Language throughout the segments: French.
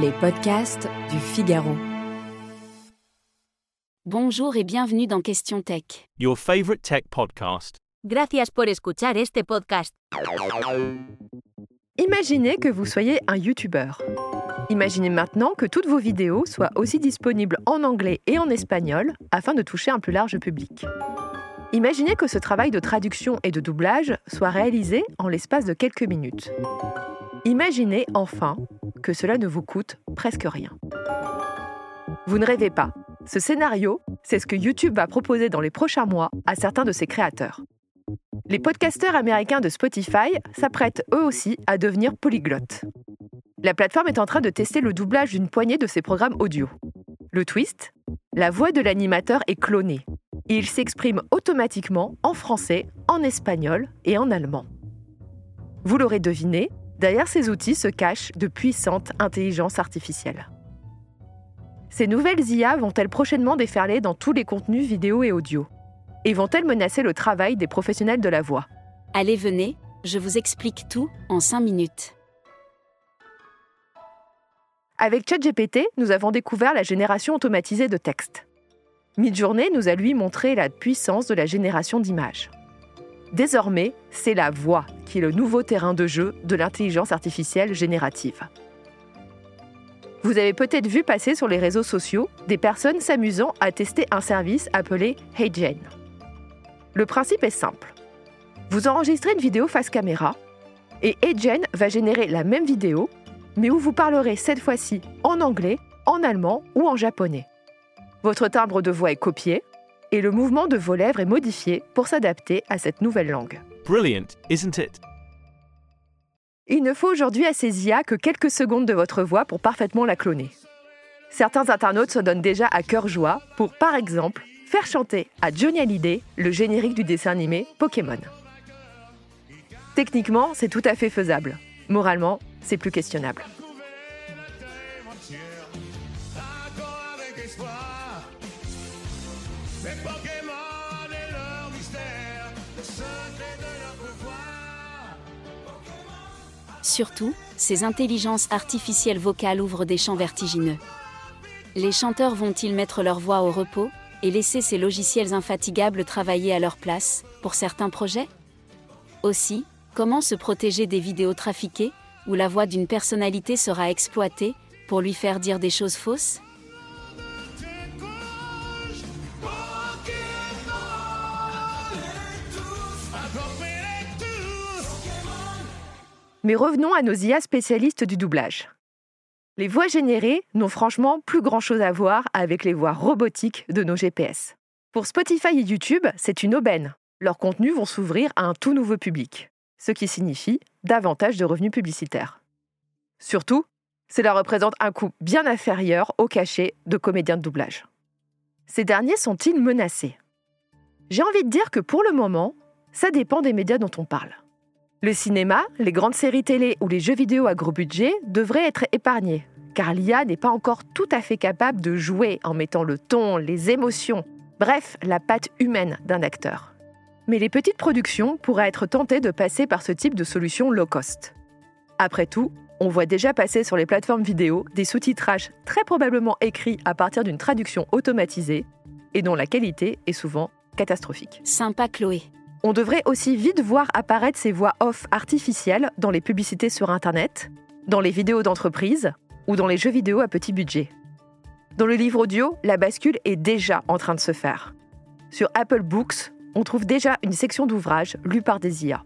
Les podcasts du Figaro. Bonjour et bienvenue dans Question Tech. Your favorite tech podcast. Gracias por escuchar este podcast. Imaginez que vous soyez un YouTuber. Imaginez maintenant que toutes vos vidéos soient aussi disponibles en anglais et en espagnol afin de toucher un plus large public. Imaginez que ce travail de traduction et de doublage soit réalisé en l'espace de quelques minutes. Imaginez enfin que cela ne vous coûte presque rien. Vous ne rêvez pas. Ce scénario, c'est ce que YouTube va proposer dans les prochains mois à certains de ses créateurs. Les podcasteurs américains de Spotify s'apprêtent eux aussi à devenir polyglottes. La plateforme est en train de tester le doublage d'une poignée de ses programmes audio. Le twist? La voix de l'animateur est clonée. Il s'exprime automatiquement en français, en espagnol et en allemand. Vous l'aurez deviné, derrière ces outils se cachent de puissantes intelligences artificielles. Ces nouvelles IA vont-elles prochainement déferler dans tous les contenus vidéo et audio? Et vont-elles menacer le travail des professionnels de la voix? Allez, venez, je vous explique tout en 5 minutes. Avec ChatGPT, nous avons découvert la génération automatisée de texte. Midjourney nous a lui montré la puissance de la génération d'images. Désormais, c'est la voix qui est le nouveau terrain de jeu de l'intelligence artificielle générative. Vous avez peut-être vu passer sur les réseaux sociaux des personnes s'amusant à tester un service appelé HeyGen. Le principe est simple. Vous enregistrez une vidéo face caméra et HeyGen va générer la même vidéo, mais où vous parlerez cette fois-ci en anglais, en allemand ou en japonais. Votre timbre de voix est copié et le mouvement de vos lèvres est modifié pour s'adapter à cette nouvelle langue. Brilliant, isn't it? Il ne faut aujourd'hui à ces IA que quelques secondes de votre voix pour parfaitement la cloner. Certains internautes se donnent déjà à cœur joie pour, par exemple, faire chanter à Johnny Hallyday le générique du dessin animé Pokémon. Techniquement, c'est tout à fait faisable. Moralement, c'est plus questionnable. Surtout, ces intelligences artificielles vocales ouvrent des champs vertigineux. Les chanteurs vont-ils mettre leur voix au repos et laisser ces logiciels infatigables travailler à leur place pour certains projets? Aussi, comment se protéger des vidéos trafiquées où la voix d'une personnalité sera exploitée pour lui faire dire des choses fausses? Mais revenons à nos IA spécialistes du doublage. Les voix générées n'ont franchement plus grand-chose à voir avec les voix robotiques de nos GPS. Pour Spotify et YouTube, c'est une aubaine. Leurs contenus vont s'ouvrir à un tout nouveau public, ce qui signifie davantage de revenus publicitaires. Surtout, cela représente un coût bien inférieur au cachet de comédiens de doublage. Ces derniers sont-ils menacés? J'ai envie de dire que pour le moment, ça dépend des médias dont on parle. Le cinéma, les grandes séries télé ou les jeux vidéo à gros budget devraient être épargnés, car l'IA n'est pas encore tout à fait capable de jouer en mettant le ton, les émotions, bref, la patte humaine d'un acteur. Mais les petites productions pourraient être tentées de passer par ce type de solution low cost. Après tout, on voit déjà passer sur les plateformes vidéo des sous-titrages très probablement écrits à partir d'une traduction automatisée et dont la qualité est souvent catastrophique. Sympa Chloé. On devrait aussi vite voir apparaître ces voix off artificielles dans les publicités sur Internet, dans les vidéos d'entreprise ou dans les jeux vidéo à petit budget. Dans le livre audio, la bascule est déjà en train de se faire. Sur Apple Books, on trouve déjà une section d'ouvrages lus par des IA.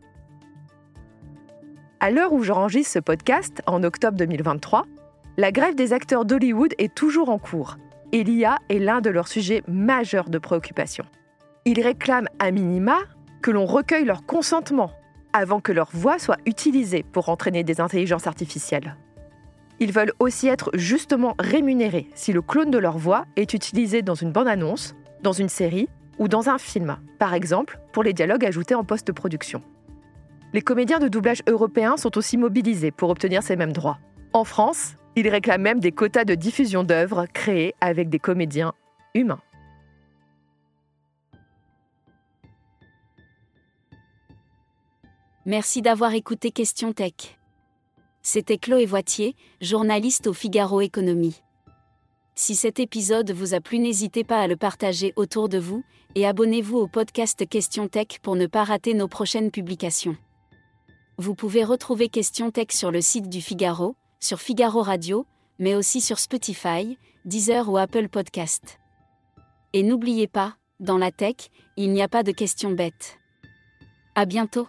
À l'heure où j'enregistre ce podcast, en octobre 2023, la grève des acteurs d'Hollywood est toujours en cours et l'IA est l'un de leurs sujets majeurs de préoccupation. Ils réclament à minima que l'on recueille leur consentement, avant que leur voix soit utilisée pour entraîner des intelligences artificielles. Ils veulent aussi être justement rémunérés si le clone de leur voix est utilisé dans une bande-annonce, dans une série ou dans un film, par exemple pour les dialogues ajoutés en post-production. Les comédiens de doublage européens sont aussi mobilisés pour obtenir ces mêmes droits. En France, ils réclament même des quotas de diffusion d'œuvres créées avec des comédiens humains. Merci d'avoir écouté Question Tech. C'était Chloé Voitier, journaliste au Figaro Économie. Si cet épisode vous a plu, n'hésitez pas à le partager autour de vous et abonnez-vous au podcast Question Tech pour ne pas rater nos prochaines publications. Vous pouvez retrouver Question Tech sur le site du Figaro, sur Figaro Radio, mais aussi sur Spotify, Deezer ou Apple Podcast. Et n'oubliez pas, dans la tech, il n'y a pas de questions bêtes. À bientôt!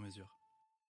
mesure.